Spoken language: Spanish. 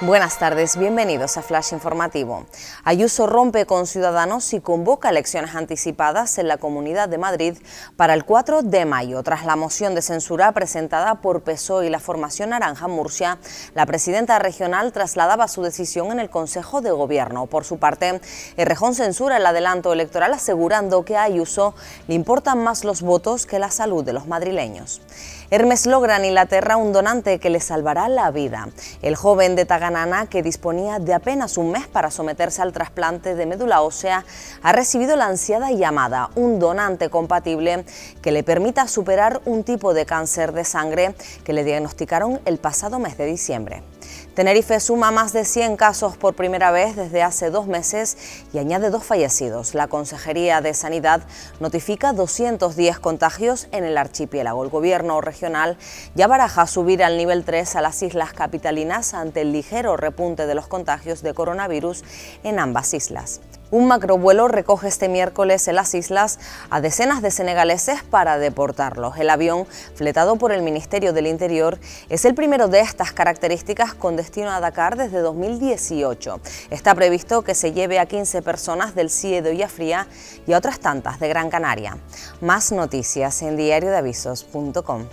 Buenas tardes, bienvenidos a Flash Informativo. Ayuso rompe con Ciudadanos y convoca elecciones anticipadas en la Comunidad de Madrid para el 4 de mayo. Tras la moción de censura presentada por PSOE y la formación Naranja Murcia, la presidenta regional trasladaba su decisión en el Consejo de Gobierno. Por su parte, Errejón censura el adelanto electoral asegurando que a Ayuso le importan más los votos que la salud de los madrileños. Hermes logra en Inglaterra un donante que le salvará la vida. El joven de Taganana, que disponía de apenas un mes para someterse al trasplante de médula ósea, ha recibido la ansiada llamada, un donante compatible que le permita superar un tipo de cáncer de sangre que le diagnosticaron el pasado mes de diciembre. Tenerife suma más de 100 casos por primera vez desde hace dos meses y añade dos fallecidos. La Consejería de Sanidad notifica 210 contagios en el archipiélago. El gobierno regional ya baraja subir al nivel 3 a las islas capitalinas ante el ligero repunte de los contagios de coronavirus en ambas islas. Un macrovuelo recoge este miércoles en las islas a decenas de senegaleses para deportarlos. El avión, fletado por el Ministerio del Interior, es el primero de estas características con destino a Dakar desde 2018. Está previsto que se lleve a 15 personas del CIE de Fría y a otras tantas de Gran Canaria. Más noticias en diariodeavisos.com.